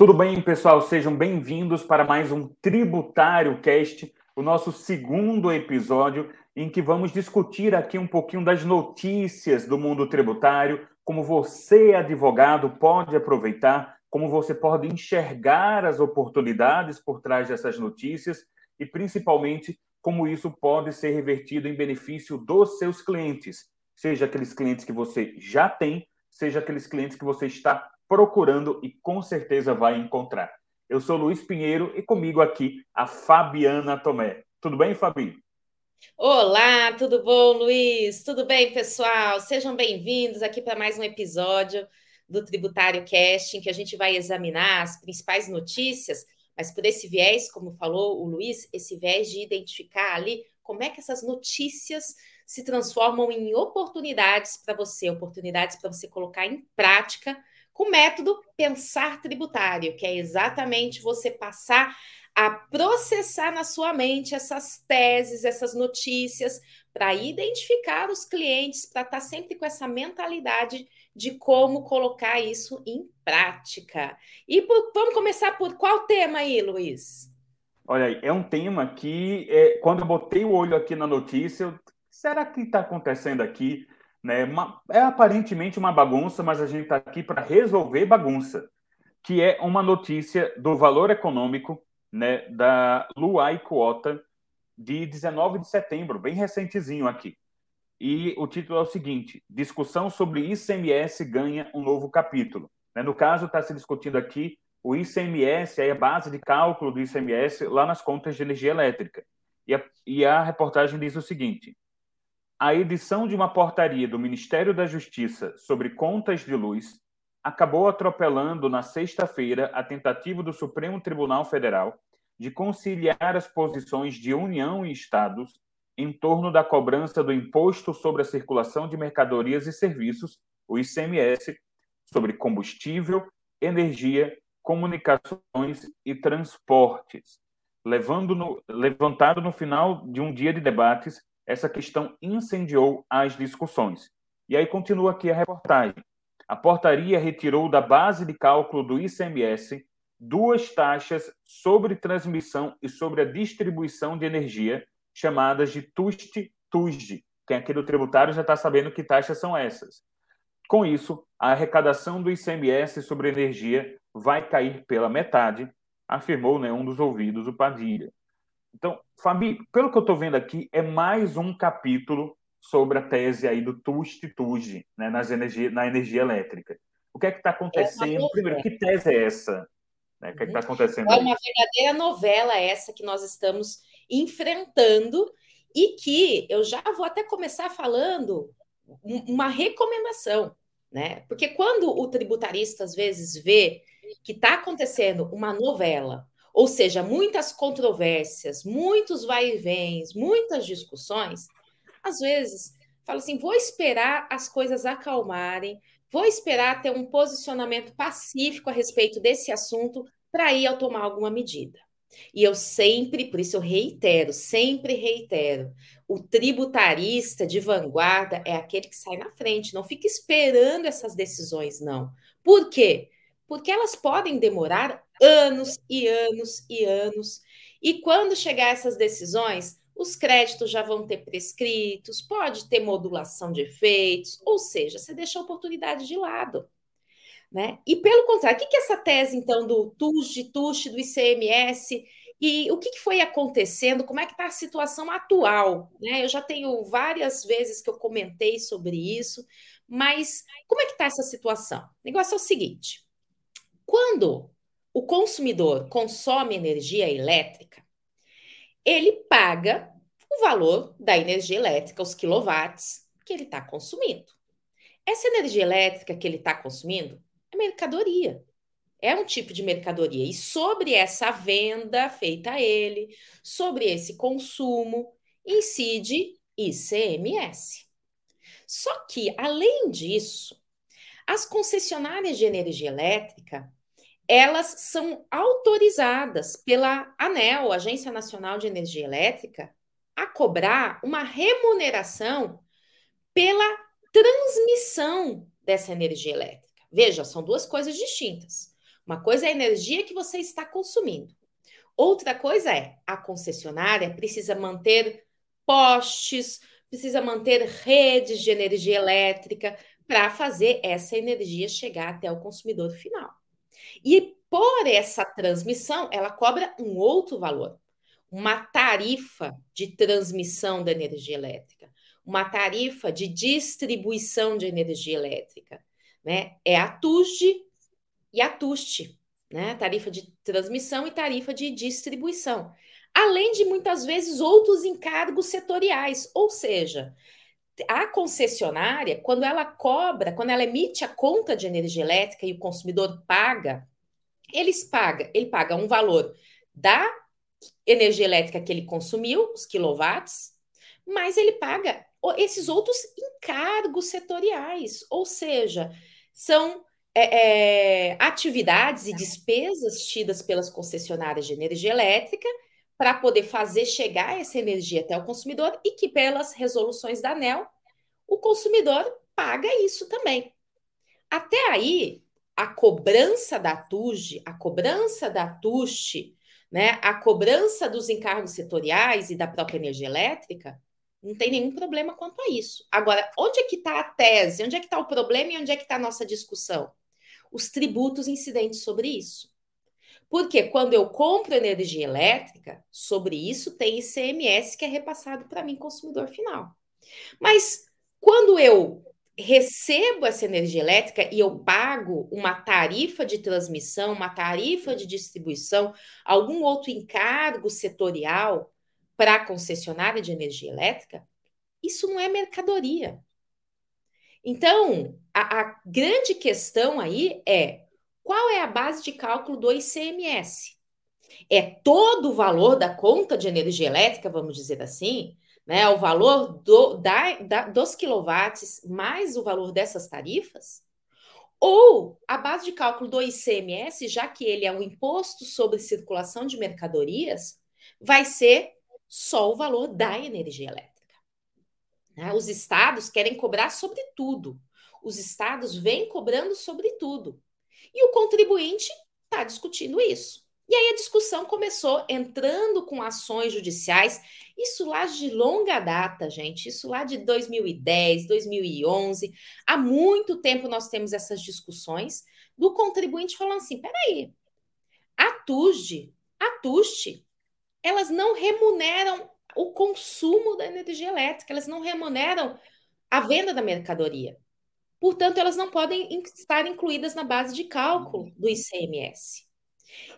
Tudo bem, pessoal? Sejam bem-vindos para mais um Tributário Cast, o nosso segundo episódio, em que vamos discutir aqui um pouquinho das notícias do mundo tributário, como você, advogado, pode aproveitar, como você pode enxergar as oportunidades por trás dessas notícias e, principalmente, como isso pode ser revertido em benefício dos seus clientes, seja aqueles clientes que você já tem, seja aqueles clientes que você está procurando e com certeza vai encontrar. Eu sou Luiz Pinheiro e comigo aqui a Fabiana Tomé. Tudo bem, Fabi? Olá, tudo bom, Luiz? Tudo bem, pessoal? Sejam bem-vindos aqui para mais um episódio do Tributário Casting, que a gente vai examinar as principais notícias, mas por esse viés, como falou o Luiz, esse viés de identificar ali como é que essas notícias se transformam em oportunidades para você, oportunidades para você colocar em prática o método pensar tributário, que é exatamente você passar a processar na sua mente essas teses, essas notícias, para identificar os clientes, para estar tá sempre com essa mentalidade de como colocar isso em prática. E por, vamos começar por qual tema aí, Luiz? Olha, é um tema que, é, quando eu botei o olho aqui na notícia, eu, será que está acontecendo aqui? Né? É aparentemente uma bagunça, mas a gente está aqui para resolver bagunça, que é uma notícia do valor econômico né, da Luai Quota de 19 de setembro, bem recentezinho aqui. E o título é o seguinte: Discussão sobre ICMS ganha um novo capítulo. Né? No caso, está se discutindo aqui o ICMS, a base de cálculo do ICMS lá nas contas de energia elétrica. E a, e a reportagem diz o seguinte: a edição de uma portaria do Ministério da Justiça sobre contas de luz acabou atropelando na sexta-feira a tentativa do Supremo Tribunal Federal de conciliar as posições de União e Estados em torno da cobrança do Imposto sobre a Circulação de Mercadorias e Serviços, o ICMS, sobre combustível, energia, comunicações e transportes, levando no, levantado no final de um dia de debates essa questão incendiou as discussões. E aí continua aqui a reportagem. A portaria retirou da base de cálculo do ICMS duas taxas sobre transmissão e sobre a distribuição de energia, chamadas de TUST-TUSD. Quem aqui do tributário já está sabendo que taxas são essas. Com isso, a arrecadação do ICMS sobre energia vai cair pela metade, afirmou né, um dos ouvidos, o Padilha. Então, Fabi, pelo que eu estou vendo aqui, é mais um capítulo sobre a tese aí do TUST-TUSD, né, nas energia, na energia elétrica. O que é que está acontecendo? É Primeiro, que tese é essa? Né? O que é que está acontecendo? É uma verdadeira novela essa que nós estamos enfrentando e que eu já vou até começar falando uma recomendação, né? Porque quando o tributarista às vezes vê que está acontecendo uma novela ou seja, muitas controvérsias, muitos vai e vens, muitas discussões, às vezes fala assim: vou esperar as coisas acalmarem, vou esperar ter um posicionamento pacífico a respeito desse assunto para ir eu tomar alguma medida. E eu sempre, por isso eu reitero, sempre reitero, o tributarista de vanguarda é aquele que sai na frente, não fica esperando essas decisões, não. Por quê? Porque elas podem demorar anos e anos e anos. E quando chegar essas decisões, os créditos já vão ter prescritos, pode ter modulação de efeitos, ou seja, você deixa a oportunidade de lado. Né? E pelo contrário, o que, é essa tese, então, do TUS de TUS, do ICMS, e o que, foi acontecendo, como é que está a situação atual? Né? Eu já tenho várias vezes que eu comentei sobre isso, mas como é que está essa situação? O negócio é o seguinte: quando o consumidor consome energia elétrica, ele paga o valor da energia elétrica, os quilowatts que ele está consumindo. Essa energia elétrica que ele está consumindo é mercadoria. É um tipo de mercadoria. E sobre essa venda feita a ele, sobre esse consumo, incide ICMS. Só que, além disso, as concessionárias de energia elétrica elas são autorizadas pela ANEL, Agência Nacional de Energia Elétrica, a cobrar uma remuneração pela transmissão dessa energia elétrica. Veja, são duas coisas distintas. Uma coisa é a energia que você está consumindo. Outra coisa é a concessionária precisa manter postes, precisa manter redes de energia elétrica para fazer essa energia chegar até o consumidor final. E por essa transmissão, ela cobra um outro valor, uma tarifa de transmissão da energia elétrica, uma tarifa de distribuição de energia elétrica, né? É a TUSD e a TUST, né? Tarifa de transmissão e tarifa de distribuição. Além de muitas vezes outros encargos setoriais, ou seja, a concessionária, quando ela cobra, quando ela emite a conta de energia elétrica e o consumidor paga, eles paga, ele paga um valor da energia elétrica que ele consumiu, os quilowatts, mas ele paga esses outros encargos setoriais, ou seja, são é, é, atividades e despesas tidas pelas concessionárias de energia elétrica para poder fazer chegar essa energia até o consumidor e que, pelas resoluções da ANEL, o consumidor paga isso também. Até aí, a cobrança da TUG, a cobrança da TUST, né, a cobrança dos encargos setoriais e da própria energia elétrica, não tem nenhum problema quanto a isso. Agora, onde é que está a tese? Onde é que está o problema e onde é que está a nossa discussão? Os tributos incidentes sobre isso. Porque quando eu compro energia elétrica, sobre isso tem ICMS que é repassado para mim, consumidor final. Mas quando eu recebo essa energia elétrica e eu pago uma tarifa de transmissão, uma tarifa de distribuição, algum outro encargo setorial, para a concessionária de energia elétrica, isso não é mercadoria. Então, a, a grande questão aí é qual é a base de cálculo do ICMS? É todo o valor da conta de energia elétrica, vamos dizer assim, né? O valor do, da, da, dos quilowatts mais o valor dessas tarifas? Ou a base de cálculo do ICMS, já que ele é um imposto sobre circulação de mercadorias, vai ser só o valor da energia elétrica. Né? Os estados querem cobrar sobre tudo. Os estados vêm cobrando sobre tudo. E o contribuinte está discutindo isso. E aí a discussão começou entrando com ações judiciais, isso lá de longa data, gente, isso lá de 2010, 2011. Há muito tempo nós temos essas discussões do contribuinte falando assim: peraí, a TUSD, a TUST, elas não remuneram o consumo da energia elétrica, elas não remuneram a venda da mercadoria. Portanto, elas não podem estar incluídas na base de cálculo do ICMS.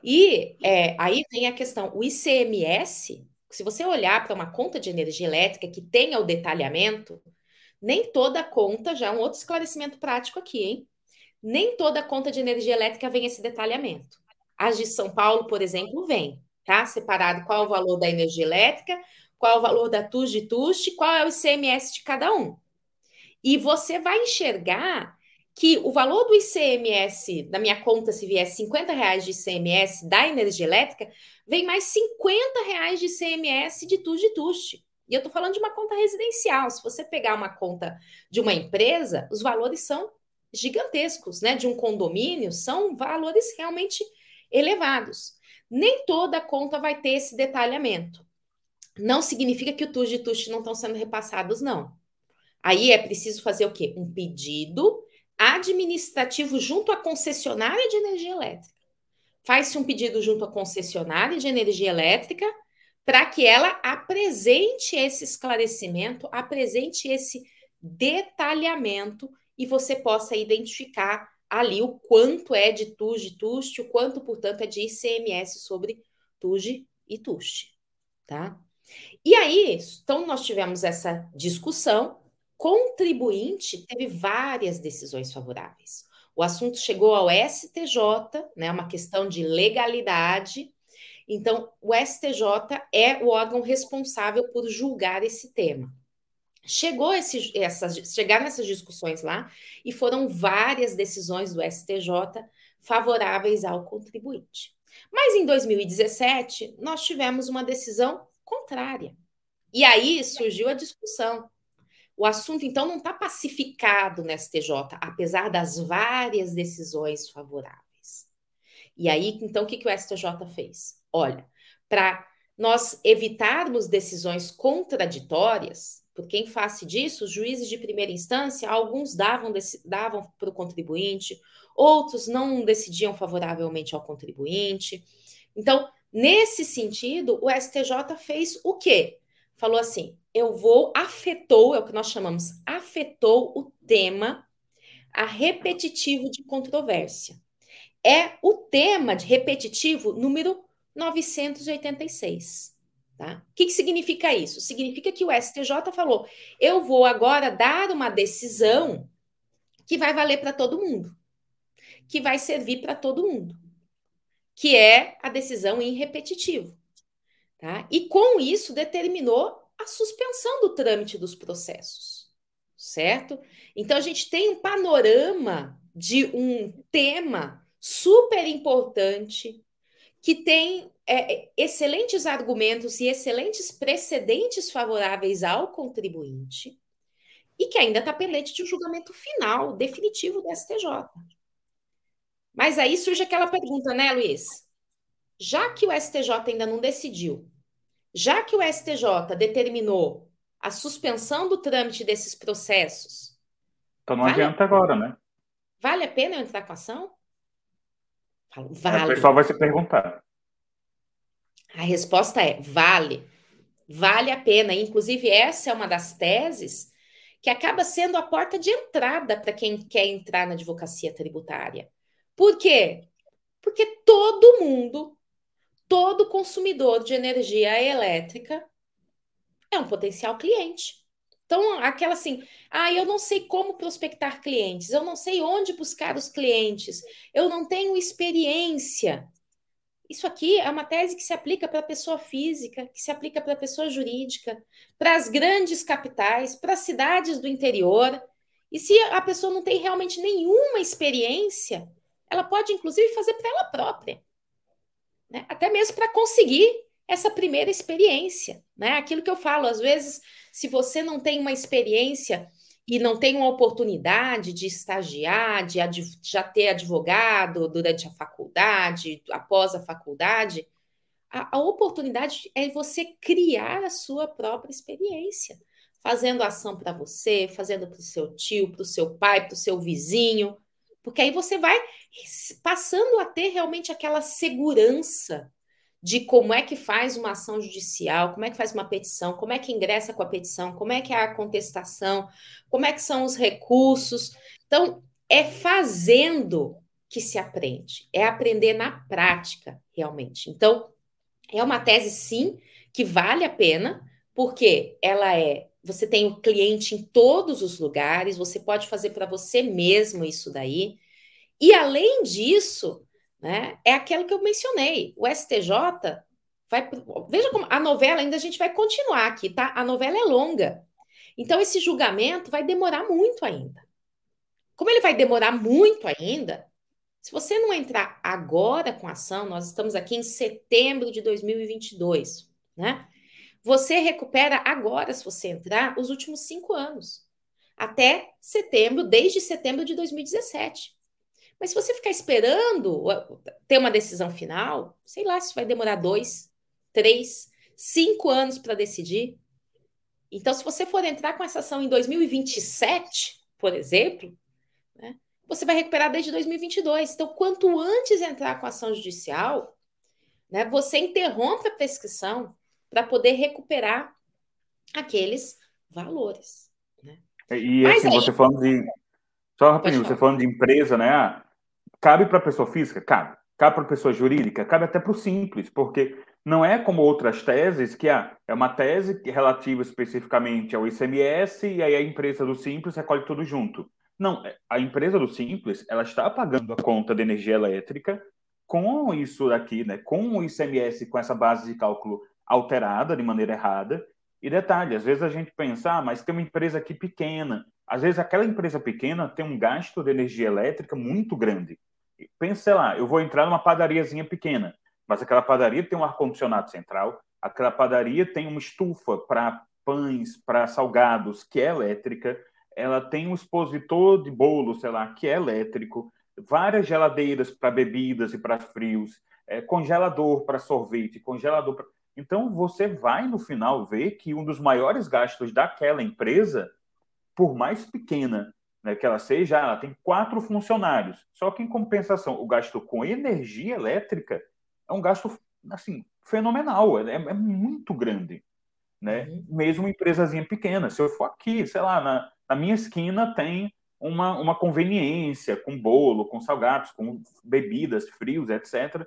E é, aí vem a questão: o ICMS, se você olhar para uma conta de energia elétrica que tenha o detalhamento, nem toda conta, já é um outro esclarecimento prático aqui, hein? Nem toda conta de energia elétrica vem esse detalhamento. As de São Paulo, por exemplo, vem tá? Separado qual é o valor da energia elétrica, qual é o valor da TUS de TUST, qual é o ICMS de cada um. E você vai enxergar que o valor do ICMS, da minha conta, se vier 50 reais de ICMS da energia elétrica, vem mais 50 reais de ICMS de TUS de TUST. E eu estou falando de uma conta residencial. Se você pegar uma conta de uma empresa, os valores são gigantescos, né? De um condomínio, são valores realmente elevados. Nem toda conta vai ter esse detalhamento. Não significa que o TUS e TUST não estão sendo repassados, não. Aí é preciso fazer o quê? Um pedido administrativo junto à concessionária de energia elétrica. Faz-se um pedido junto à concessionária de energia elétrica para que ela apresente esse esclarecimento, apresente esse detalhamento e você possa identificar ali o quanto é de TUJ e TUST, o quanto, portanto, é de ICMS sobre TUJ e TUST, tá? E aí, então nós tivemos essa discussão, contribuinte teve várias decisões favoráveis. O assunto chegou ao STJ, né, uma questão de legalidade. Então, o STJ é o órgão responsável por julgar esse tema. Chegou esse, essas, chegaram essas discussões lá e foram várias decisões do STJ favoráveis ao contribuinte. Mas em 2017, nós tivemos uma decisão contrária. E aí surgiu a discussão. O assunto, então, não está pacificado no STJ, apesar das várias decisões favoráveis. E aí, então, o que, que o STJ fez? Olha, para nós evitarmos decisões contraditórias, porque em face disso, os juízes de primeira instância, alguns davam, davam para o contribuinte, outros não decidiam favoravelmente ao contribuinte. Então, nesse sentido, o STJ fez o quê? Falou assim: eu vou, afetou, é o que nós chamamos, afetou o tema a repetitivo de controvérsia. É o tema de repetitivo número 986. Tá? O que, que significa isso? Significa que o STJ falou: eu vou agora dar uma decisão que vai valer para todo mundo, que vai servir para todo mundo, que é a decisão em repetitivo. Tá? E com isso determinou a suspensão do trâmite dos processos, certo? Então a gente tem um panorama de um tema super importante que tem é, excelentes argumentos e excelentes precedentes favoráveis ao contribuinte e que ainda está pendente de um julgamento final, definitivo do STJ. Mas aí surge aquela pergunta, né, Luiz? Já que o STJ ainda não decidiu, já que o STJ determinou a suspensão do trâmite desses processos. Então não vale, adianta agora, né? Vale a pena eu entrar com a ação? Falo, vale. O pessoal vai se perguntar. A resposta é vale. Vale a pena. Inclusive, essa é uma das teses que acaba sendo a porta de entrada para quem quer entrar na advocacia tributária. Por quê? Porque todo mundo, todo consumidor de energia elétrica é um potencial cliente. Então, aquela assim, ah, eu não sei como prospectar clientes, eu não sei onde buscar os clientes, eu não tenho experiência. Isso aqui é uma tese que se aplica para a pessoa física, que se aplica para a pessoa jurídica, para as grandes capitais, para as cidades do interior. E se a pessoa não tem realmente nenhuma experiência, ela pode, inclusive, fazer para ela própria. Né? Até mesmo para conseguir essa primeira experiência. Né? Aquilo que eu falo, às vezes, se você não tem uma experiência e não tem uma oportunidade de estagiar, de já ter advogado durante a faculdade, após a faculdade, a, a oportunidade é você criar a sua própria experiência, fazendo ação para você, fazendo para o seu tio, para o seu pai, para o seu vizinho, porque aí você vai passando a ter realmente aquela segurança de como é que faz uma ação judicial, como é que faz uma petição, como é que ingressa com a petição, como é que é a contestação, como é que são os recursos. Então, é fazendo que se aprende, é aprender na prática, realmente. Então, é uma tese, sim, que vale a pena, porque ela é. Você tem o cliente em todos os lugares, você pode fazer para você mesmo isso daí. E além disso, né? É aquilo que eu mencionei. O STJ vai. Veja como a novela ainda a gente vai continuar aqui, tá? A novela é longa. Então, esse julgamento vai demorar muito ainda. Como ele vai demorar muito ainda, se você não entrar agora com a ação, nós estamos aqui em setembro de 2022, né? Você recupera agora, se você entrar, os últimos cinco anos. Até setembro, desde setembro de 2017. Mas se você ficar esperando ter uma decisão final, sei lá se vai demorar dois, três, cinco anos para decidir. Então, se você for entrar com essa ação em 2027, por exemplo, né, você vai recuperar desde 2022. Então, quanto antes entrar com a ação judicial, né, você interrompe a prescrição para poder recuperar aqueles valores. Né? E assim, aí, você falando de. Só rapidinho, você falando de empresa, né? Ah, Cabe para a pessoa física? Cabe. Cabe para a pessoa jurídica? Cabe até para o simples, porque não é como outras teses, que ah, é uma tese relativa especificamente ao ICMS e aí a empresa do Simples recolhe tudo junto. Não, a empresa do Simples, ela está pagando a conta de energia elétrica com isso daqui, né, com o ICMS, com essa base de cálculo alterada de maneira errada. E detalhe, às vezes a gente pensa, ah, mas tem uma empresa aqui pequena. Às vezes aquela empresa pequena tem um gasto de energia elétrica muito grande. Pensa, sei lá, eu vou entrar numa padariazinha pequena, mas aquela padaria tem um ar-condicionado central, aquela padaria tem uma estufa para pães, para salgados, que é elétrica, ela tem um expositor de bolo, sei lá, que é elétrico, várias geladeiras para bebidas e para frios, é, congelador para sorvete, congelador pra... Então, você vai, no final, ver que um dos maiores gastos daquela empresa, por mais pequena né, que ela seja, ela tem quatro funcionários. Só que, em compensação, o gasto com energia elétrica é um gasto, assim, fenomenal, é, é muito grande. Né? Uhum. Mesmo empresazinha pequena. Se eu for aqui, sei lá, na, na minha esquina tem uma, uma conveniência com bolo, com salgados, com bebidas, frios, etc.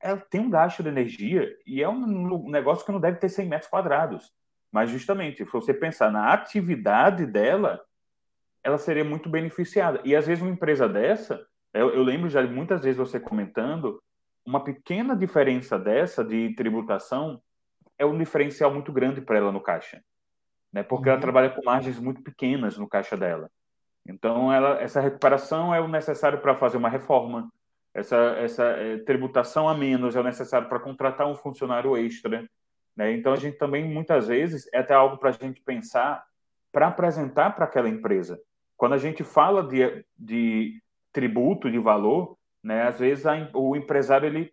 Ela tem um gasto de energia e é um negócio que não deve ter 100 metros quadrados. Mas, justamente, se você pensar na atividade dela, ela seria muito beneficiada. E, às vezes, uma empresa dessa, eu, eu lembro já muitas vezes você comentando, uma pequena diferença dessa de tributação é um diferencial muito grande para ela no caixa. Né? Porque uhum. ela trabalha com margens muito pequenas no caixa dela. Então, ela, essa recuperação é o necessário para fazer uma reforma. Essa, essa é, tributação a menos é necessário para contratar um funcionário extra. Né? Então, a gente também, muitas vezes, é até algo para a gente pensar para apresentar para aquela empresa. Quando a gente fala de, de tributo, de valor, né, às vezes a, o empresário ele,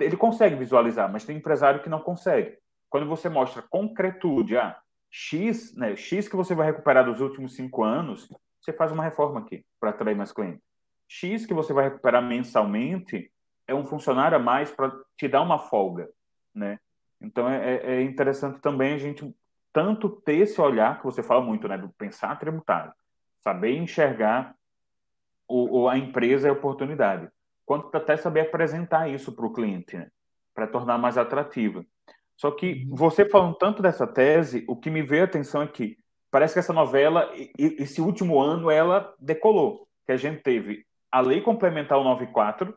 ele consegue visualizar, mas tem empresário que não consegue. Quando você mostra concretude, ah, X, né, X que você vai recuperar dos últimos cinco anos, você faz uma reforma aqui para atrair mais clientes. X que você vai recuperar mensalmente é um funcionário a mais para te dar uma folga, né? Então é, é, é, interessante também a gente tanto ter esse olhar que você fala muito, né, do pensar tributário, saber enxergar o, o a empresa e a oportunidade, quanto até saber apresentar isso para o cliente, né, para tornar mais atrativa. Só que uhum. você falando tanto dessa tese, o que me veio a atenção é que parece que essa novela, esse último ano, ela decolou. Que a gente teve a Lei Complementar 94,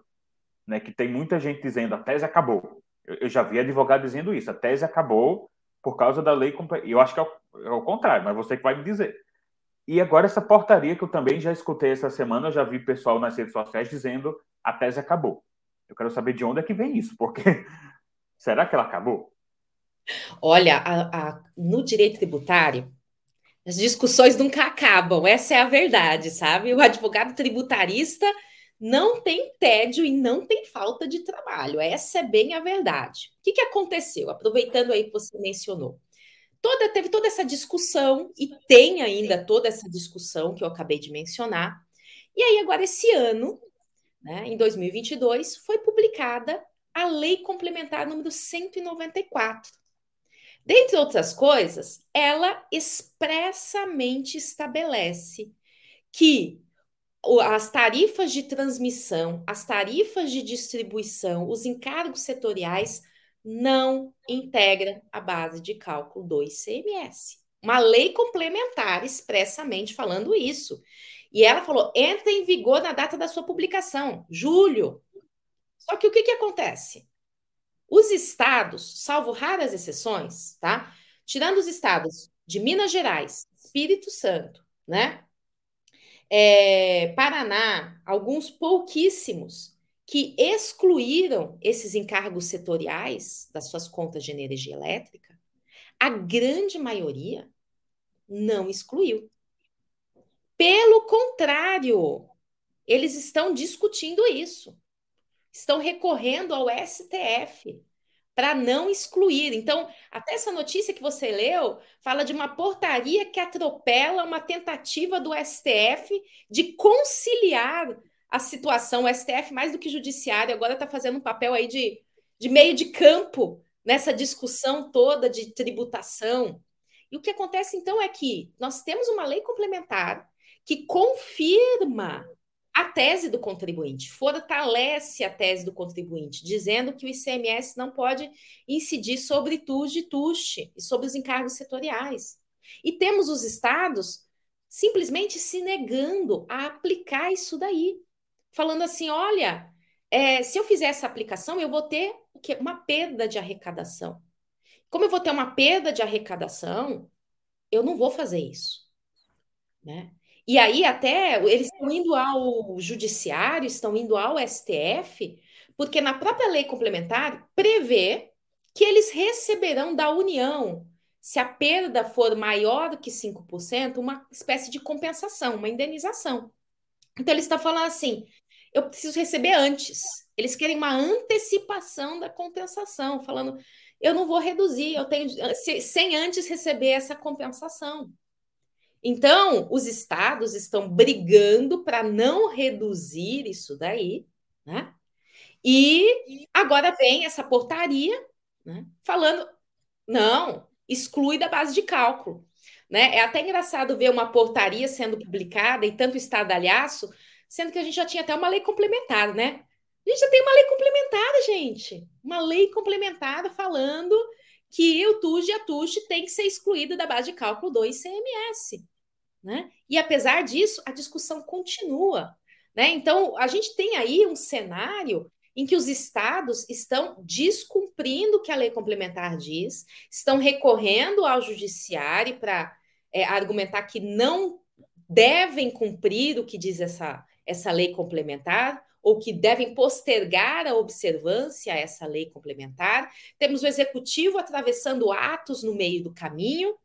né, que tem muita gente dizendo a tese acabou. Eu, eu já vi advogado dizendo isso, a tese acabou por causa da lei complementar. Eu acho que é o, é o contrário, mas você que vai me dizer. E agora essa portaria que eu também já escutei essa semana, eu já vi pessoal nas redes sociais dizendo a tese acabou. Eu quero saber de onde é que vem isso, porque será que ela acabou? Olha, a, a, no direito tributário, as discussões nunca acabam, essa é a verdade, sabe? O advogado tributarista não tem tédio e não tem falta de trabalho, essa é bem a verdade. O que, que aconteceu? Aproveitando aí que você mencionou. Toda, teve toda essa discussão, e tem ainda toda essa discussão que eu acabei de mencionar. E aí, agora, esse ano, né, em 2022, foi publicada a Lei Complementar número 194, Dentre outras coisas, ela expressamente estabelece que as tarifas de transmissão, as tarifas de distribuição, os encargos setoriais não integram a base de cálculo do ICMS. Uma lei complementar expressamente falando isso. E ela falou: entra em vigor na data da sua publicação, julho. Só que o que, que acontece? Os estados, salvo raras exceções, tá? Tirando os estados de Minas Gerais, Espírito Santo, né? É, Paraná, alguns pouquíssimos que excluíram esses encargos setoriais das suas contas de energia elétrica, a grande maioria não excluiu. Pelo contrário, eles estão discutindo isso estão recorrendo ao STF para não excluir. Então, até essa notícia que você leu fala de uma portaria que atropela uma tentativa do STF de conciliar a situação. O STF, mais do que judiciário, agora está fazendo um papel aí de, de meio de campo nessa discussão toda de tributação. E o que acontece então é que nós temos uma lei complementar que confirma a tese do contribuinte, fortalece a tese do contribuinte, dizendo que o ICMS não pode incidir sobre TUS e TUSH e sobre os encargos setoriais. E temos os estados simplesmente se negando a aplicar isso daí, falando assim: olha, é, se eu fizer essa aplicação, eu vou ter o quê? uma perda de arrecadação. Como eu vou ter uma perda de arrecadação, eu não vou fazer isso. Né? E aí, até eles estão indo ao judiciário, estão indo ao STF, porque na própria lei complementar prevê que eles receberão da União, se a perda for maior que 5%, uma espécie de compensação, uma indenização. Então, ele está falando assim: eu preciso receber antes. Eles querem uma antecipação da compensação, falando, eu não vou reduzir, eu tenho sem antes receber essa compensação. Então, os estados estão brigando para não reduzir isso daí, né? E agora vem essa portaria, né, falando, não, exclui da base de cálculo. Né? É até engraçado ver uma portaria sendo publicada e tanto estadalhaço, sendo que a gente já tinha até uma lei complementar, né? A gente já tem uma lei complementada, gente. Uma lei complementada falando que o TUJ e a TUJ tem que ser excluído da base de cálculo do ICMS. Né? E apesar disso, a discussão continua. Né? Então, a gente tem aí um cenário em que os estados estão descumprindo o que a lei complementar diz, estão recorrendo ao judiciário para é, argumentar que não devem cumprir o que diz essa, essa lei complementar, ou que devem postergar a observância a essa lei complementar. Temos o executivo atravessando atos no meio do caminho.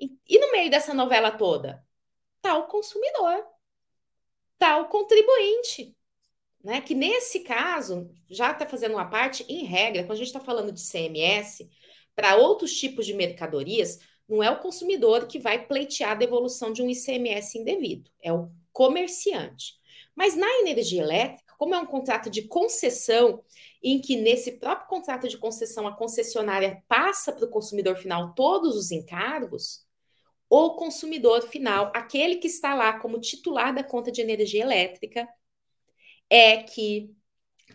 E, e no meio dessa novela toda? Está o consumidor, está o contribuinte né? Que nesse caso, já está fazendo uma parte, em regra, quando a gente está falando de CMS, para outros tipos de mercadorias, não é o consumidor que vai pleitear a devolução de um ICMS indevido, é o comerciante. Mas na energia elétrica, como é um contrato de concessão, em que nesse próprio contrato de concessão a concessionária passa para o consumidor final todos os encargos, o consumidor final, aquele que está lá como titular da conta de energia elétrica, é que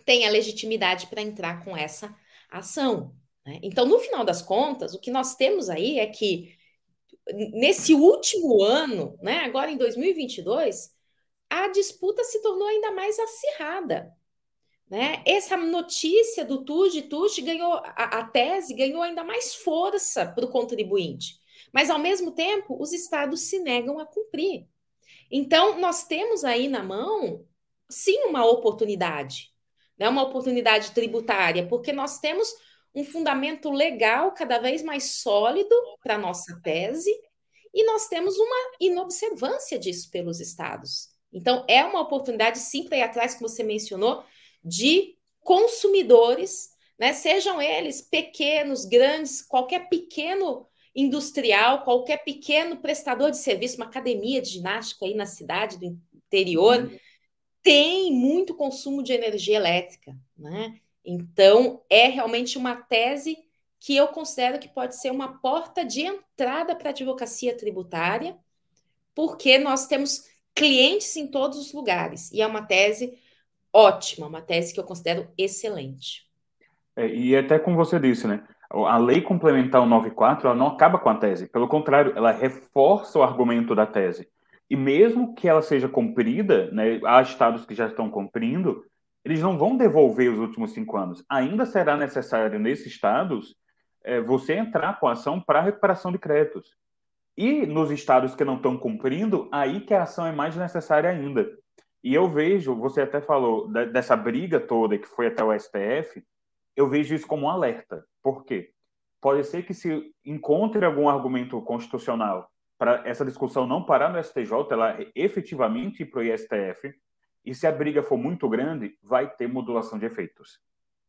tem a legitimidade para entrar com essa ação. Né? Então, no final das contas, o que nós temos aí é que nesse último ano, né, agora em 2022, a disputa se tornou ainda mais acirrada. Né? Essa notícia do TUJ, TUJ ganhou, a, a tese ganhou ainda mais força para o contribuinte. Mas, ao mesmo tempo, os estados se negam a cumprir. Então, nós temos aí na mão sim uma oportunidade, né? uma oportunidade tributária, porque nós temos um fundamento legal cada vez mais sólido para a nossa tese e nós temos uma inobservância disso pelos estados. Então, é uma oportunidade, sim, para ir atrás, como você mencionou, de consumidores, né? sejam eles pequenos, grandes, qualquer pequeno industrial, qualquer pequeno prestador de serviço, uma academia de ginástica aí na cidade do interior. Uhum tem muito consumo de energia elétrica, né? Então, é realmente uma tese que eu considero que pode ser uma porta de entrada para a advocacia tributária, porque nós temos clientes em todos os lugares, e é uma tese ótima, uma tese que eu considero excelente. É, e até como você disse, né? A lei complementar 94, ela não acaba com a tese, pelo contrário, ela reforça o argumento da tese. E mesmo que ela seja cumprida, né, há estados que já estão cumprindo, eles não vão devolver os últimos cinco anos. Ainda será necessário, nesses estados, é, você entrar com ação para recuperação de créditos. E nos estados que não estão cumprindo, aí que a ação é mais necessária ainda. E eu vejo, você até falou dessa briga toda que foi até o STF, eu vejo isso como um alerta. Por quê? Pode ser que se encontre algum argumento constitucional para essa discussão não parar no STJ, ela efetivamente ir para o ISTF, e se a briga for muito grande, vai ter modulação de efeitos.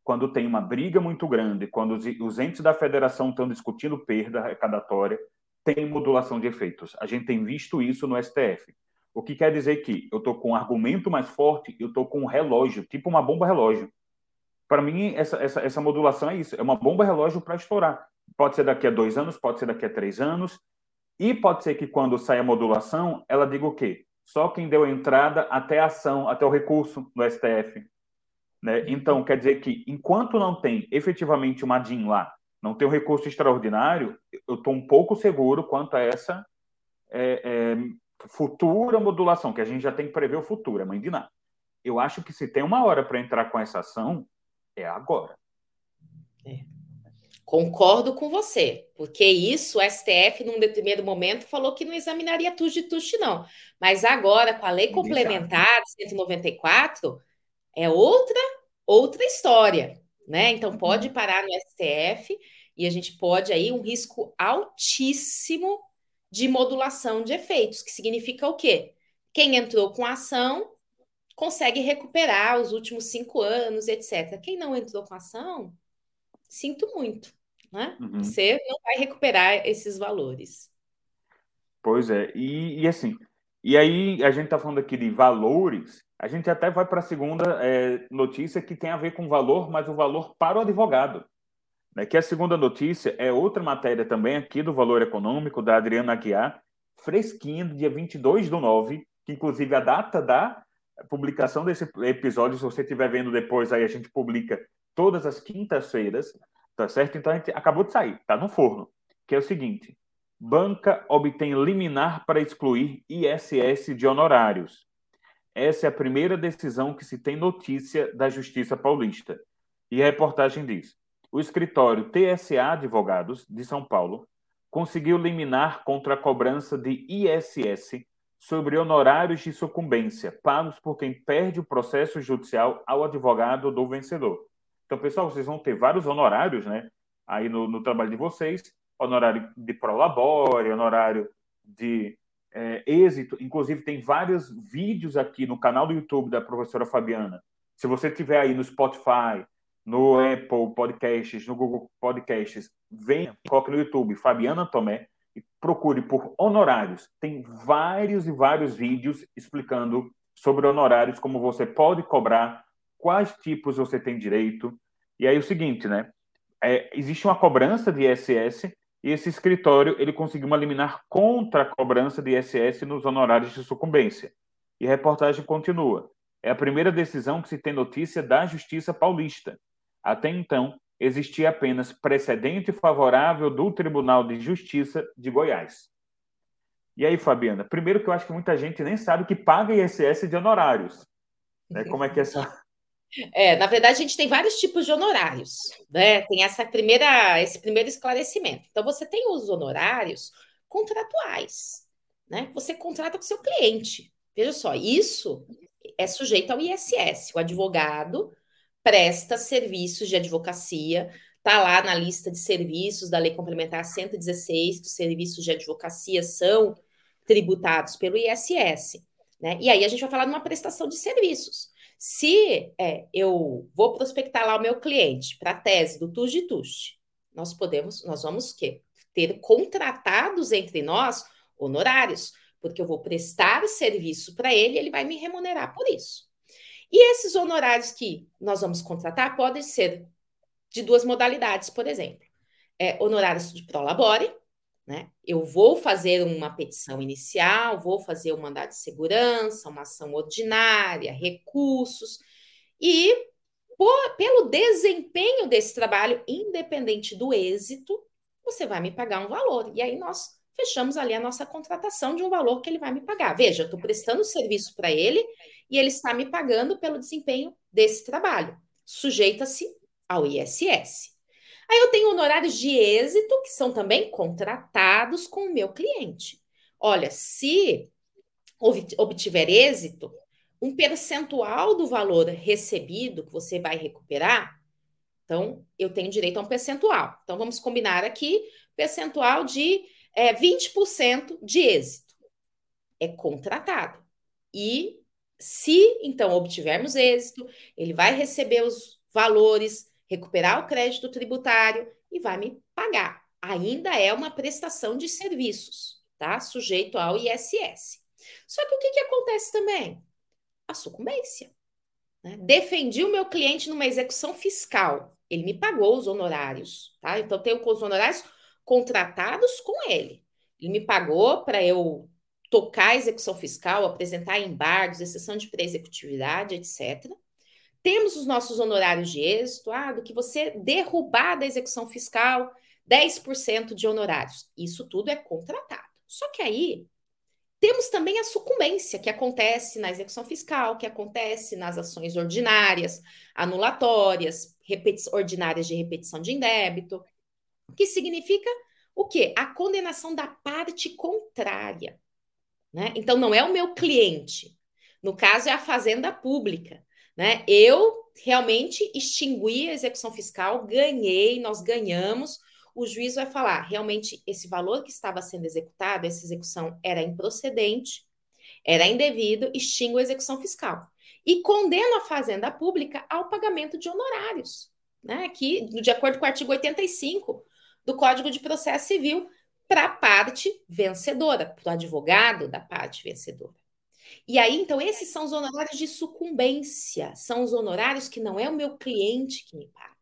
Quando tem uma briga muito grande, quando os, os entes da federação estão discutindo perda arrecadatória, tem modulação de efeitos. A gente tem visto isso no STF. O que quer dizer que eu estou com um argumento mais forte, eu estou com um relógio, tipo uma bomba relógio. Para mim, essa, essa, essa modulação é isso, é uma bomba relógio para estourar. Pode ser daqui a dois anos, pode ser daqui a três anos, e pode ser que quando saia a modulação, ela diga o quê? Só quem deu entrada até a ação, até o recurso no STF. Né? Então, quer dizer que enquanto não tem efetivamente uma DIN lá, não tem um recurso extraordinário, eu estou um pouco seguro quanto a essa é, é, futura modulação, que a gente já tem que prever o futuro, é mãe de nada. Eu acho que se tem uma hora para entrar com essa ação, é agora. É. Concordo com você, porque isso o STF, num determinado momento, falou que não examinaria tudo de tudo, não. Mas agora, com a lei complementar 194, é outra, outra história, né? Então uhum. pode parar no STF e a gente pode aí um risco altíssimo de modulação de efeitos, que significa o quê? Quem entrou com a ação consegue recuperar os últimos cinco anos, etc. Quem não entrou com ação, sinto muito, né? Uhum. Você não vai recuperar esses valores. Pois é, e, e assim, e aí a gente está falando aqui de valores, a gente até vai para a segunda é, notícia que tem a ver com valor, mas o valor para o advogado. Né? Que a segunda notícia é outra matéria também aqui do Valor Econômico, da Adriana Aguiar, fresquinha, do dia 22 do 9, que inclusive a data da publicação desse episódio, se você estiver vendo depois, aí a gente publica todas as quintas-feiras, tá certo? Então a gente acabou de sair, tá no forno, que é o seguinte: banca obtém liminar para excluir ISS de honorários. Essa é a primeira decisão que se tem notícia da Justiça Paulista. E a reportagem diz: o escritório TSA Advogados de São Paulo conseguiu liminar contra a cobrança de ISS sobre honorários de sucumbência pagos por quem perde o processo judicial ao advogado do vencedor. Então, pessoal, vocês vão ter vários honorários, né? Aí no, no trabalho de vocês, honorário de prolabore, honorário de é, êxito. Inclusive, tem vários vídeos aqui no canal do YouTube da professora Fabiana. Se você tiver aí no Spotify, no Apple Podcasts, no Google Podcasts, venha, coloque no YouTube Fabiana Tomé procure por honorários. Tem vários e vários vídeos explicando sobre honorários, como você pode cobrar, quais tipos você tem direito. E aí o seguinte, né? É, existe uma cobrança de ISS e esse escritório ele conseguiu uma liminar contra a cobrança de ISS nos honorários de sucumbência. E a reportagem continua. É a primeira decisão que se tem notícia da Justiça Paulista. Até então, existia apenas precedente favorável do Tribunal de Justiça de Goiás. E aí, Fabiana, primeiro que eu acho que muita gente nem sabe que paga ISS de honorários. Né? Como é que é essa. É, na verdade, a gente tem vários tipos de honorários, né? Tem essa primeira, esse primeiro esclarecimento. Então, você tem os honorários contratuais, né? Você contrata com seu cliente. Veja só, isso é sujeito ao ISS. O advogado presta serviços de advocacia, está lá na lista de serviços da Lei Complementar 116, que os serviços de advocacia são tributados pelo ISS. Né? E aí a gente vai falar de uma prestação de serviços. Se é, eu vou prospectar lá o meu cliente para a tese do TUS de TUS, nós podemos, nós vamos quê? ter contratados entre nós honorários, porque eu vou prestar serviço para ele, ele vai me remunerar por isso. E esses honorários que nós vamos contratar podem ser de duas modalidades, por exemplo. É, honorários de prolabore, né? Eu vou fazer uma petição inicial, vou fazer um mandado de segurança, uma ação ordinária, recursos, e por, pelo desempenho desse trabalho, independente do êxito, você vai me pagar um valor. E aí nós fechamos ali a nossa contratação de um valor que ele vai me pagar. Veja, eu estou prestando serviço para ele e ele está me pagando pelo desempenho desse trabalho. Sujeita-se ao ISS. Aí eu tenho honorários de êxito, que são também contratados com o meu cliente. Olha, se obtiver êxito, um percentual do valor recebido que você vai recuperar, então eu tenho direito a um percentual. Então vamos combinar aqui percentual de é, 20% de êxito. É contratado. E se então obtivermos êxito, ele vai receber os valores, recuperar o crédito tributário e vai me pagar. Ainda é uma prestação de serviços, tá? Sujeito ao ISS. Só que o que, que acontece também? A sucumbência. Né? Defendi o meu cliente numa execução fiscal. Ele me pagou os honorários, tá? Então, tenho os honorários contratados com ele. Ele me pagou para eu tocar a execução fiscal, apresentar embargos, exceção de pré-executividade, etc. Temos os nossos honorários de êxito, ah, do que você derrubar da execução fiscal, 10% de honorários. Isso tudo é contratado. Só que aí temos também a sucumbência que acontece na execução fiscal, que acontece nas ações ordinárias, anulatórias, ordinárias de repetição de indébito, que significa o quê? A condenação da parte contrária. Né? Então, não é o meu cliente. No caso, é a fazenda pública. Né? Eu realmente extingui a execução fiscal, ganhei, nós ganhamos. O juiz vai falar: realmente, esse valor que estava sendo executado, essa execução era improcedente, era indevido, extingo a execução fiscal. e condena a Fazenda Pública ao pagamento de honorários, né? Que, de acordo com o artigo 85 do Código de Processo Civil, para a parte vencedora, para o advogado da parte vencedora. E aí, então, esses são os honorários de sucumbência, são os honorários que não é o meu cliente que me paga.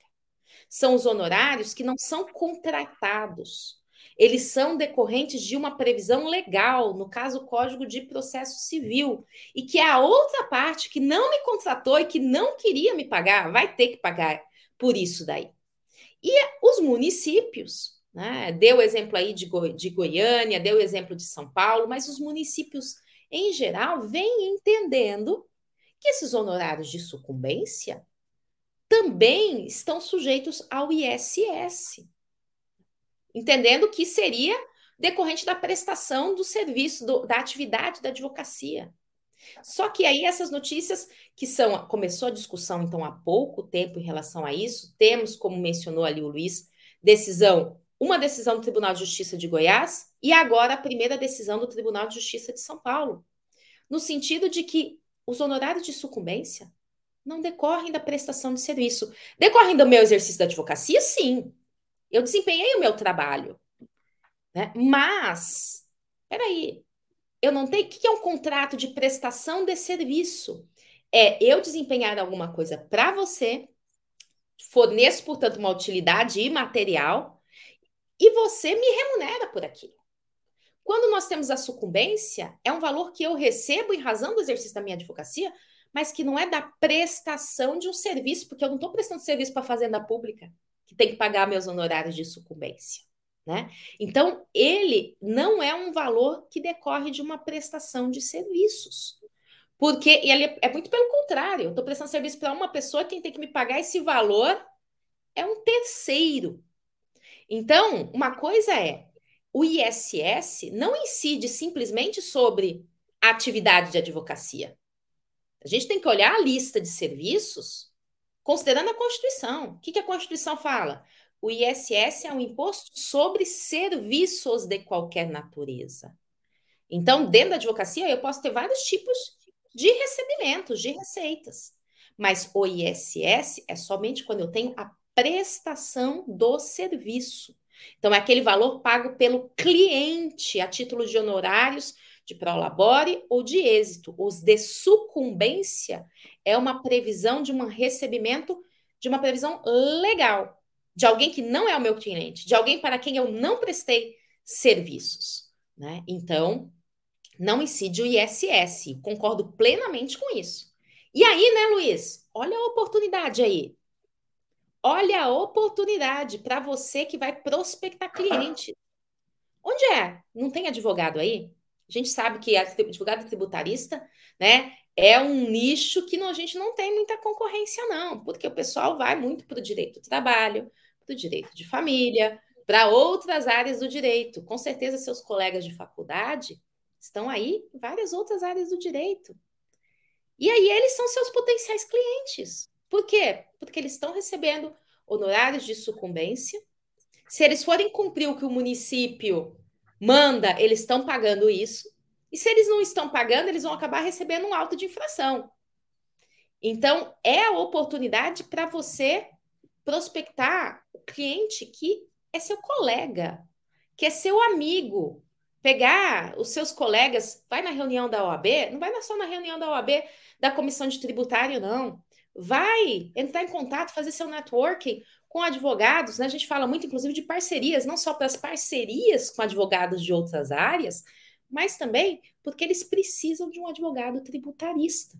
São os honorários que não são contratados. Eles são decorrentes de uma previsão legal, no caso, o Código de Processo Civil, e que a outra parte que não me contratou e que não queria me pagar vai ter que pagar por isso daí. E os municípios, né? Deu o exemplo aí de, Goi de Goiânia, deu o exemplo de São Paulo, mas os municípios em geral, vem entendendo que esses honorários de sucumbência também estão sujeitos ao ISS, entendendo que seria decorrente da prestação do serviço, do, da atividade da advocacia. Só que aí essas notícias que são começou a discussão então há pouco tempo em relação a isso, temos como mencionou ali o Luiz, decisão, uma decisão do Tribunal de Justiça de Goiás e agora a primeira decisão do Tribunal de Justiça de São Paulo, no sentido de que os honorários de sucumbência não decorrem da prestação de serviço. Decorrem do meu exercício da advocacia, sim. Eu desempenhei o meu trabalho. Né? Mas, peraí, eu não tenho. O que é um contrato de prestação de serviço? É eu desempenhar alguma coisa para você, forneço, portanto, uma utilidade imaterial, e você me remunera por aquilo. Quando nós temos a sucumbência, é um valor que eu recebo em razão do exercício da minha advocacia, mas que não é da prestação de um serviço, porque eu não estou prestando serviço para a fazenda pública, que tem que pagar meus honorários de sucumbência. Né? Então, ele não é um valor que decorre de uma prestação de serviços. Porque ele é muito pelo contrário, eu estou prestando serviço para uma pessoa, quem tem que me pagar esse valor é um terceiro. Então, uma coisa é o ISS não incide simplesmente sobre a atividade de advocacia. A gente tem que olhar a lista de serviços considerando a Constituição. O que, que a Constituição fala? O ISS é um imposto sobre serviços de qualquer natureza. Então, dentro da advocacia, eu posso ter vários tipos de recebimentos, de receitas. Mas o ISS é somente quando eu tenho a prestação do serviço. Então, é aquele valor pago pelo cliente a título de honorários de prolabore ou de êxito. Os de sucumbência é uma previsão de um recebimento, de uma previsão legal, de alguém que não é o meu cliente, de alguém para quem eu não prestei serviços. Né? Então, não incide o ISS. Concordo plenamente com isso. E aí, né, Luiz? Olha a oportunidade aí. Olha a oportunidade para você que vai prospectar cliente. Onde é? Não tem advogado aí? A gente sabe que advogado tributarista, né, é um nicho que não, a gente não tem muita concorrência, não, porque o pessoal vai muito para o direito do trabalho, para o direito de família, para outras áreas do direito. Com certeza, seus colegas de faculdade estão aí em várias outras áreas do direito. E aí, eles são seus potenciais clientes. Por quê? Porque eles estão recebendo honorários de sucumbência. Se eles forem cumprir o que o município manda, eles estão pagando isso. E se eles não estão pagando, eles vão acabar recebendo um auto de infração. Então, é a oportunidade para você prospectar o cliente que é seu colega, que é seu amigo. Pegar os seus colegas, vai na reunião da OAB, não vai só na reunião da OAB da comissão de tributário, não. Vai entrar em contato, fazer seu networking com advogados, né? A gente fala muito, inclusive, de parcerias, não só para as parcerias com advogados de outras áreas, mas também porque eles precisam de um advogado tributarista.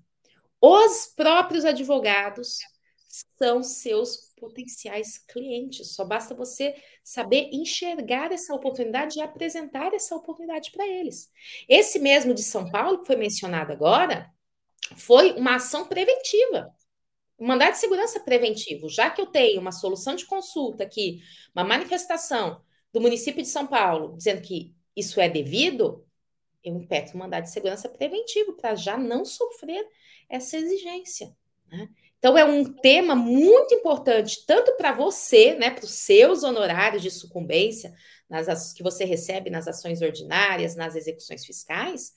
Os próprios advogados são seus potenciais clientes. Só basta você saber enxergar essa oportunidade e apresentar essa oportunidade para eles. Esse mesmo de São Paulo, que foi mencionado agora, foi uma ação preventiva o mandado de segurança preventivo, já que eu tenho uma solução de consulta aqui, uma manifestação do município de São Paulo dizendo que isso é devido, eu impeto o mandado de segurança preventivo para já não sofrer essa exigência. Né? Então, é um tema muito importante, tanto para você, né, para os seus honorários de sucumbência, nas que você recebe nas ações ordinárias, nas execuções fiscais,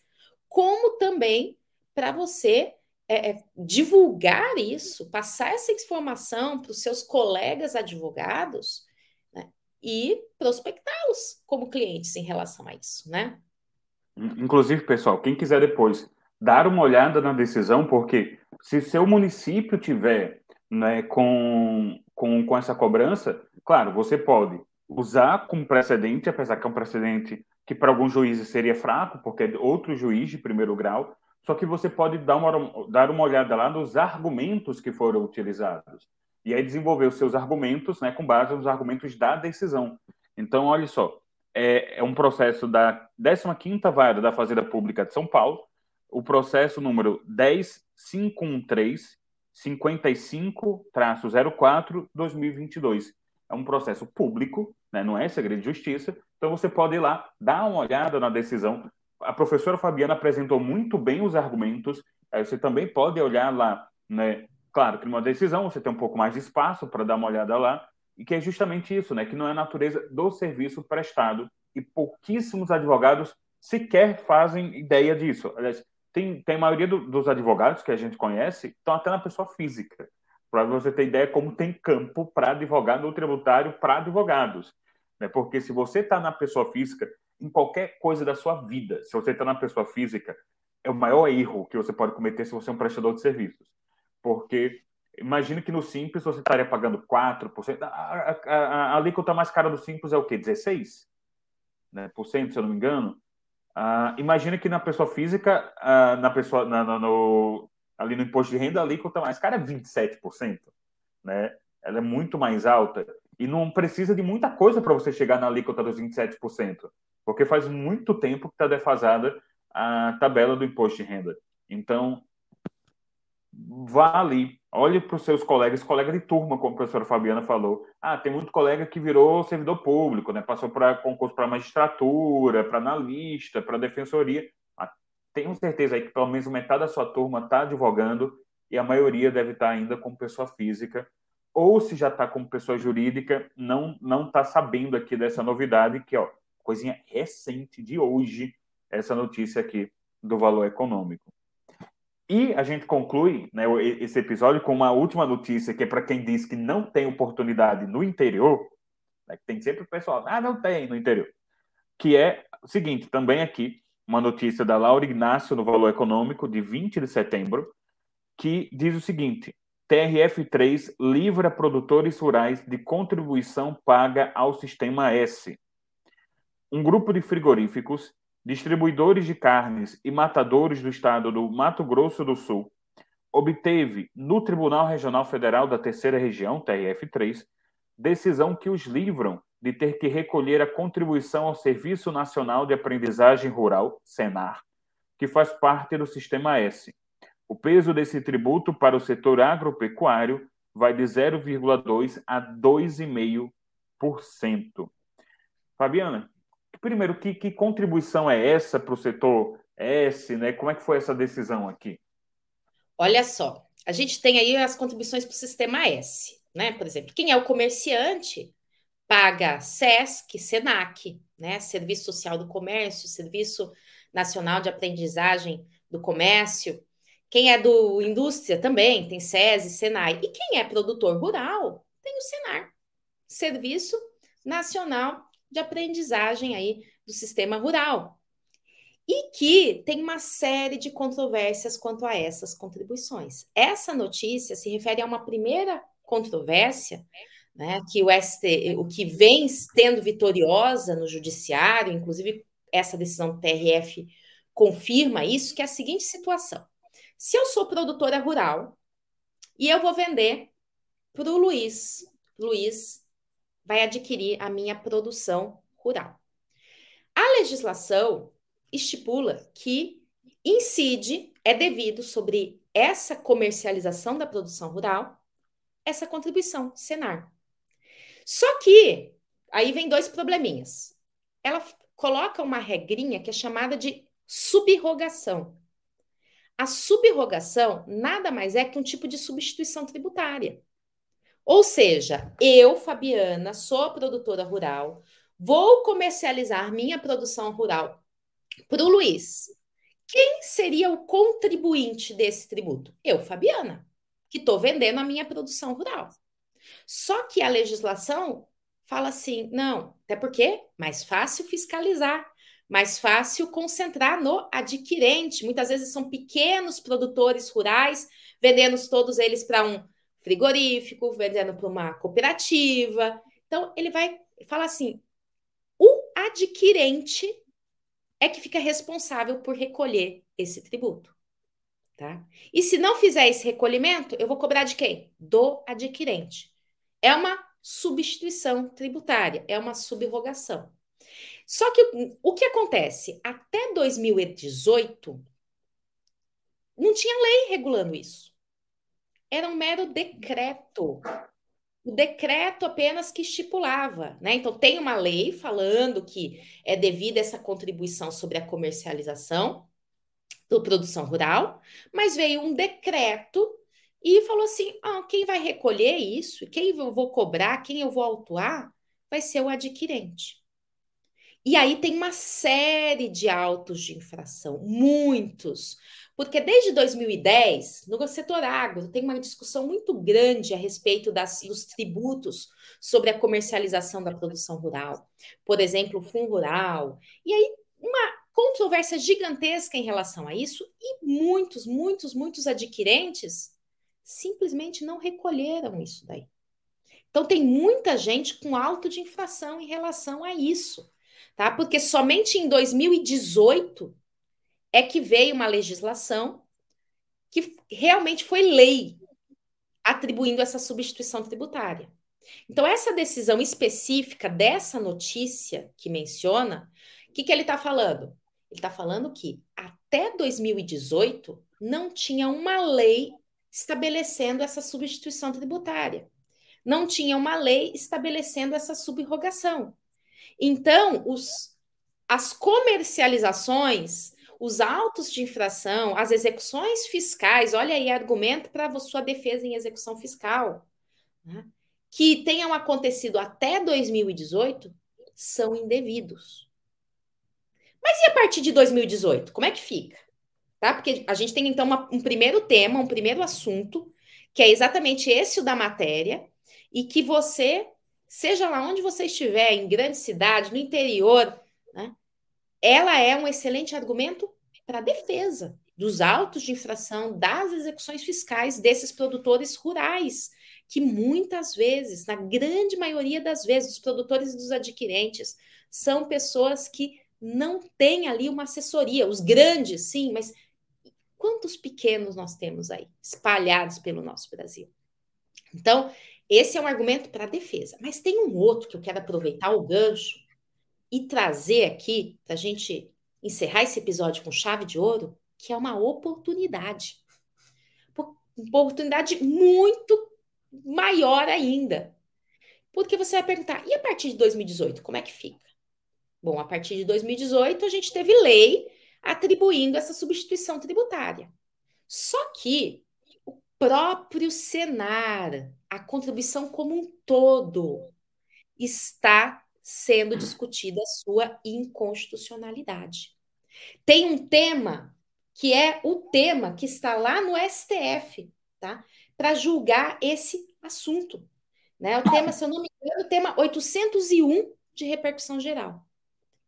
como também para você é, é, divulgar isso, passar essa informação para os seus colegas advogados né, e prospectá-los como clientes em relação a isso, né? Inclusive, pessoal, quem quiser depois dar uma olhada na decisão, porque se seu município tiver né, com, com, com essa cobrança, claro, você pode usar como precedente, apesar que é um precedente que para alguns juízes seria fraco, porque é outro juiz de primeiro grau, só que você pode dar uma, dar uma olhada lá nos argumentos que foram utilizados. E aí desenvolver os seus argumentos né, com base nos argumentos da decisão. Então, olha só, é, é um processo da 15ª Vara da Fazenda Pública de São Paulo, o processo número 10513 55-04-2022. É um processo público, né, não é segredo de justiça, então você pode ir lá, dar uma olhada na decisão, a professora Fabiana apresentou muito bem os argumentos. Aí você também pode olhar lá, né? Claro que numa decisão você tem um pouco mais de espaço para dar uma olhada lá, e que é justamente isso, né? Que não é a natureza do serviço prestado e pouquíssimos advogados sequer fazem ideia disso. Aliás, tem, tem a maioria do, dos advogados que a gente conhece estão até na pessoa física, para você ter ideia como tem campo para advogado no tributário para advogados. Né? Porque se você está na pessoa física, em qualquer coisa da sua vida. Se você está na pessoa física, é o maior erro que você pode cometer se você é um prestador de serviços. Porque imagine que no Simples você estaria pagando 4%. A, a, a, a alíquota mais cara do Simples é o quê? 16%? Né, por cento, se eu não me engano. Ah, imagine que na pessoa física, ah, na pessoa, na, na, no, ali no imposto de renda, a alíquota mais cara é 27%. Né? Ela é muito mais alta. E não precisa de muita coisa para você chegar na alíquota dos 27% porque faz muito tempo que está defasada a tabela do imposto de renda. Então, vá ali, olhe para os seus colegas, colega de turma, como a professora Fabiana falou. Ah, tem muito colega que virou servidor público, né? passou para concurso para magistratura, para analista, para defensoria. Ah, tenho certeza aí que pelo menos metade da sua turma está advogando e a maioria deve estar tá ainda como pessoa física. Ou se já está como pessoa jurídica, não não está sabendo aqui dessa novidade que, ó, coisinha recente de hoje, essa notícia aqui do valor econômico. E a gente conclui né, esse episódio com uma última notícia, que é para quem diz que não tem oportunidade no interior, né, tem sempre o pessoal, ah, não tem no interior, que é o seguinte, também aqui, uma notícia da Laura Ignacio no Valor Econômico, de 20 de setembro, que diz o seguinte, TRF3 livra produtores rurais de contribuição paga ao Sistema S. Um grupo de frigoríficos, distribuidores de carnes e matadores do estado do Mato Grosso do Sul obteve no Tribunal Regional Federal da Terceira Região, TRF3, decisão que os livram de ter que recolher a contribuição ao Serviço Nacional de Aprendizagem Rural, SENAR, que faz parte do Sistema S. O peso desse tributo para o setor agropecuário vai de 0,2% a 2,5%. Fabiana, primeiro, que, que contribuição é essa para o setor S, né? Como é que foi essa decisão aqui? Olha só, a gente tem aí as contribuições para o sistema S, né? Por exemplo, quem é o comerciante paga SESC, SENAC, né? Serviço Social do Comércio, Serviço Nacional de Aprendizagem do Comércio. Quem é do indústria também tem SESI, SENAI. E quem é produtor rural tem o SENAR, Serviço Nacional de aprendizagem aí do sistema rural. E que tem uma série de controvérsias quanto a essas contribuições. Essa notícia se refere a uma primeira controvérsia, né, que o ST, o que vem tendo vitoriosa no judiciário, inclusive essa decisão do TRF confirma isso, que é a seguinte situação. Se eu sou produtora rural e eu vou vender para o Luiz, Luiz vai adquirir a minha produção rural. A legislação estipula que incide, é devido sobre essa comercialização da produção rural, essa contribuição, Senar. Só que aí vem dois probleminhas. Ela coloca uma regrinha que é chamada de subrogação. A subrogação nada mais é que um tipo de substituição tributária. Ou seja, eu, Fabiana, sou produtora rural, vou comercializar minha produção rural para o Luiz, quem seria o contribuinte desse tributo? Eu, Fabiana, que estou vendendo a minha produção rural. Só que a legislação fala assim: não, até porque mais fácil fiscalizar, mais fácil concentrar no adquirente. Muitas vezes são pequenos produtores rurais, vendendo todos eles para um frigorífico, vendendo para uma cooperativa. Então, ele vai falar assim: o adquirente é que fica responsável por recolher esse tributo. Tá? E se não fizer esse recolhimento, eu vou cobrar de quem? Do adquirente. É uma substituição tributária, é uma subrogação. Só que o que acontece? Até 2018, não tinha lei regulando isso. Era um mero decreto. O decreto apenas que estipulava, né? Então, tem uma lei falando que é devida essa contribuição sobre a comercialização do produção rural, mas veio um decreto e falou assim: ah, quem vai recolher isso, quem eu vou cobrar, quem eu vou autuar, vai ser o adquirente. E aí tem uma série de autos de infração, muitos. Porque desde 2010, no setor agro, tem uma discussão muito grande a respeito das, dos tributos sobre a comercialização da produção rural. Por exemplo, o Fundo Rural. E aí, uma controvérsia gigantesca em relação a isso, e muitos, muitos, muitos adquirentes simplesmente não recolheram isso daí. Então, tem muita gente com auto de infração em relação a isso tá? Porque somente em 2018 é que veio uma legislação que realmente foi lei atribuindo essa substituição tributária. Então, essa decisão específica dessa notícia que menciona, o que, que ele está falando? Ele está falando que até 2018 não tinha uma lei estabelecendo essa substituição tributária. Não tinha uma lei estabelecendo essa subrogação. Então, os, as comercializações, os autos de infração, as execuções fiscais, olha aí, argumento para sua defesa em execução fiscal, né, que tenham acontecido até 2018, são indevidos. Mas e a partir de 2018? Como é que fica? Tá? Porque a gente tem então uma, um primeiro tema, um primeiro assunto, que é exatamente esse o da matéria, e que você seja lá onde você estiver, em grande cidade, no interior, né, ela é um excelente argumento para a defesa dos autos de infração, das execuções fiscais desses produtores rurais, que muitas vezes, na grande maioria das vezes, os produtores e dos adquirentes são pessoas que não têm ali uma assessoria. Os grandes, sim, mas quantos pequenos nós temos aí, espalhados pelo nosso Brasil? Então, esse é um argumento para a defesa. Mas tem um outro que eu quero aproveitar o gancho e trazer aqui, para a gente encerrar esse episódio com chave de ouro, que é uma oportunidade. Oportunidade muito maior ainda. Porque você vai perguntar, e a partir de 2018, como é que fica? Bom, a partir de 2018, a gente teve lei atribuindo essa substituição tributária. Só que o próprio Senar, a contribuição como um todo está sendo discutida a sua inconstitucionalidade. Tem um tema que é o tema que está lá no STF, tá? Para julgar esse assunto. Né? O tema, se eu não me engano, o tema 801 de repercussão geral.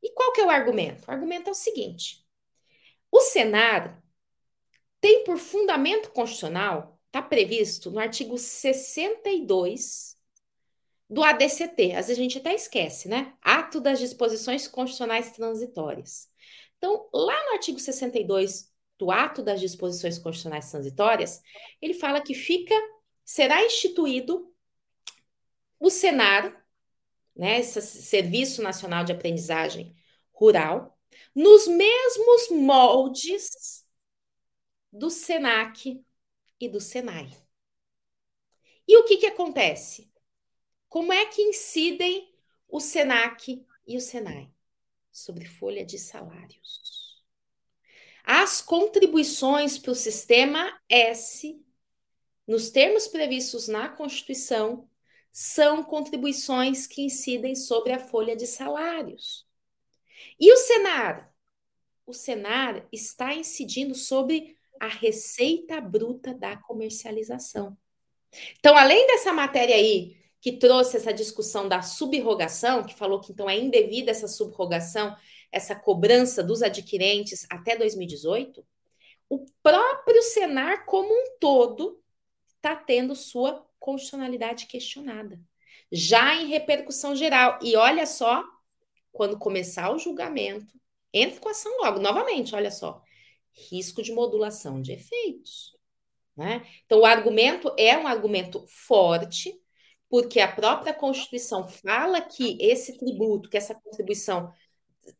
E qual que é o argumento? O argumento é o seguinte: o Senado tem por fundamento constitucional Está previsto no artigo 62 do ADCT. Às vezes a gente até esquece, né? Ato das Disposições Constitucionais Transitórias. Então, lá no artigo 62 do Ato das Disposições Constitucionais Transitórias, ele fala que fica, será instituído o Senar, né, esse Serviço Nacional de Aprendizagem Rural, nos mesmos moldes do SENAC e do Senai. E o que, que acontece? Como é que incidem o Senac e o Senai? Sobre folha de salários. As contribuições para o sistema S, nos termos previstos na Constituição, são contribuições que incidem sobre a folha de salários. E o Senar? o Senar está incidindo sobre a receita bruta da comercialização. Então, além dessa matéria aí que trouxe essa discussão da subrogação, que falou que então é indevida essa subrogação, essa cobrança dos adquirentes até 2018, o próprio Senar como um todo está tendo sua constitucionalidade questionada, já em repercussão geral. E olha só, quando começar o julgamento, entra com ação logo, novamente, olha só, risco de modulação de efeitos. Né? Então, o argumento é um argumento forte, porque a própria Constituição fala que esse tributo, que essa contribuição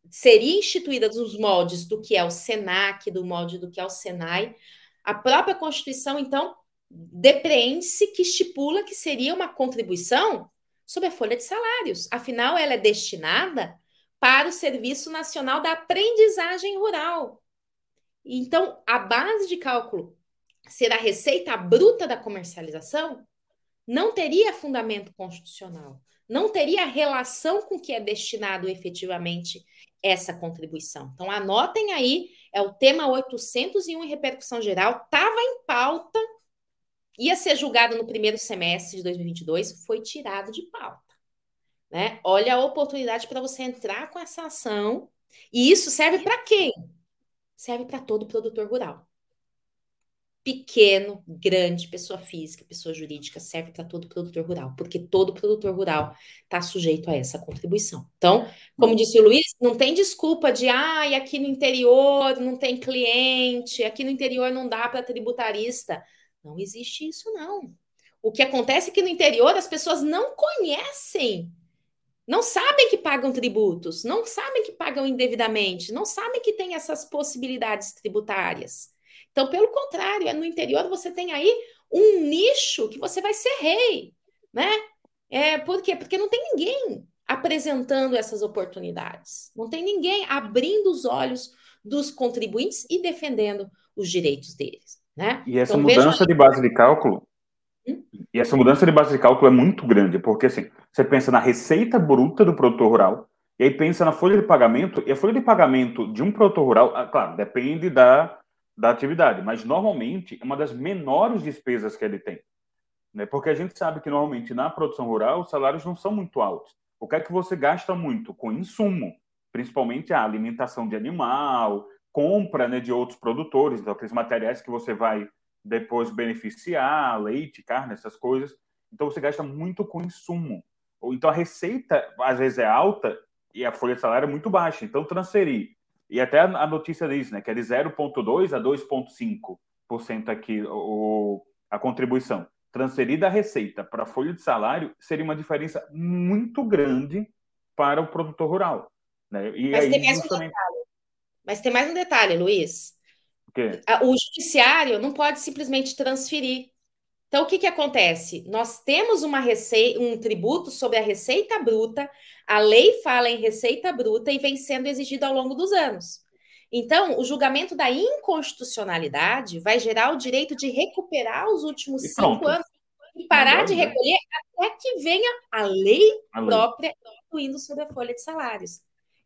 seria instituída nos moldes do que é o SENAC, do molde do que é o SENAI. A própria Constituição, então, depreende-se que estipula que seria uma contribuição sobre a folha de salários. Afinal, ela é destinada para o Serviço Nacional da Aprendizagem Rural. Então, a base de cálculo ser a receita bruta da comercialização não teria fundamento constitucional, não teria relação com o que é destinado efetivamente essa contribuição. Então, anotem aí, é o tema 801 em repercussão geral, estava em pauta, ia ser julgado no primeiro semestre de 2022, foi tirado de pauta. Né? Olha a oportunidade para você entrar com essa ação. E isso serve para quem? Serve para todo produtor rural pequeno, grande, pessoa física, pessoa jurídica, serve para todo produtor rural, porque todo produtor rural está sujeito a essa contribuição. Então, como disse o Luiz, não tem desculpa de, ah, e aqui no interior não tem cliente, aqui no interior não dá para tributarista. Não existe isso, não. O que acontece é que no interior as pessoas não conhecem, não sabem que pagam tributos, não sabem que pagam indevidamente, não sabem que tem essas possibilidades tributárias. Então, pelo contrário, é no interior você tem aí um nicho que você vai ser rei, né? É, por quê? Porque não tem ninguém apresentando essas oportunidades. Não tem ninguém abrindo os olhos dos contribuintes e defendendo os direitos deles. Né? E essa então, mudança veja... de base de cálculo, hum? e essa mudança de base de cálculo é muito grande, porque assim, você pensa na receita bruta do produtor rural, e aí pensa na folha de pagamento, e a folha de pagamento de um produtor rural, ah, claro, depende da, da atividade, mas normalmente é uma das menores despesas que ele tem. Né? Porque a gente sabe que normalmente na produção rural os salários não são muito altos. O que é que você gasta muito? Com insumo, principalmente a alimentação de animal, compra né, de outros produtores, então, aqueles materiais que você vai depois beneficiar, leite, carne, essas coisas. Então você gasta muito com insumo. Então a receita às vezes é alta e a folha de salário é muito baixa. Então transferir e até a notícia diz, né, que é de 0,2% a 2,5% aqui o, a contribuição. Transferida a receita para a folha de salário seria uma diferença muito grande para o produtor rural. Né? E Mas, aí, tem mais justamente... um detalhe. Mas tem mais um detalhe, Luiz. O, o judiciário não pode simplesmente transferir. Então, o que, que acontece? Nós temos uma receita, um tributo sobre a receita bruta a lei fala em receita bruta e vem sendo exigida ao longo dos anos. Então, o julgamento da inconstitucionalidade vai gerar o direito de recuperar os últimos e cinco pronto. anos e parar de né? recolher até que venha a lei, a lei. própria incluindo sobre a folha de salários.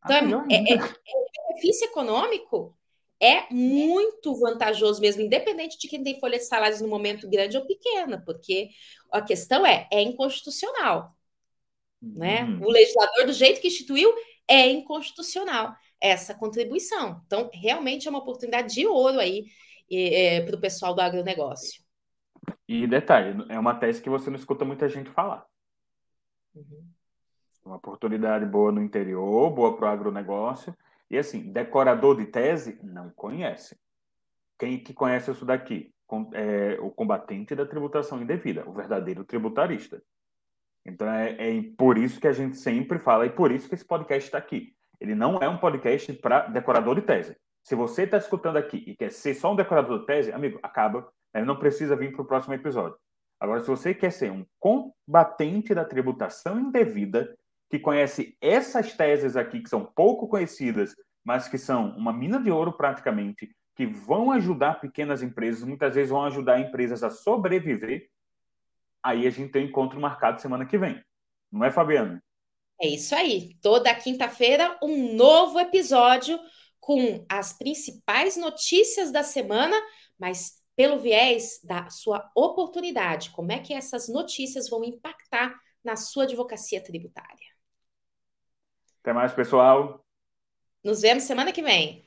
Então, ah, é, é, é, o benefício econômico é muito vantajoso mesmo, independente de quem tem folha de salários no momento grande ou pequena, porque a questão é, é inconstitucional. Né? Uhum. O legislador, do jeito que instituiu, é inconstitucional essa contribuição. Então, realmente é uma oportunidade de ouro aí é, para o pessoal do agronegócio. E detalhe, é uma tese que você não escuta muita gente falar. Uhum. Uma oportunidade boa no interior, boa para o agronegócio. E assim, decorador de tese não conhece. Quem que conhece isso daqui? É, o combatente da tributação indevida, o verdadeiro tributarista. Então é, é por isso que a gente sempre fala e por isso que esse podcast está aqui. Ele não é um podcast para decorador de tese. Se você está escutando aqui e quer ser só um decorador de tese, amigo, acaba. Né? Não precisa vir para o próximo episódio. Agora, se você quer ser um combatente da tributação indevida, que conhece essas teses aqui, que são pouco conhecidas, mas que são uma mina de ouro praticamente, que vão ajudar pequenas empresas, muitas vezes vão ajudar empresas a sobreviver, aí a gente tem um encontro marcado semana que vem. Não é, Fabiano? É isso aí. Toda quinta-feira, um novo episódio com as principais notícias da semana, mas pelo viés da sua oportunidade. Como é que essas notícias vão impactar na sua advocacia tributária? Até mais, pessoal. Nos vemos semana que vem.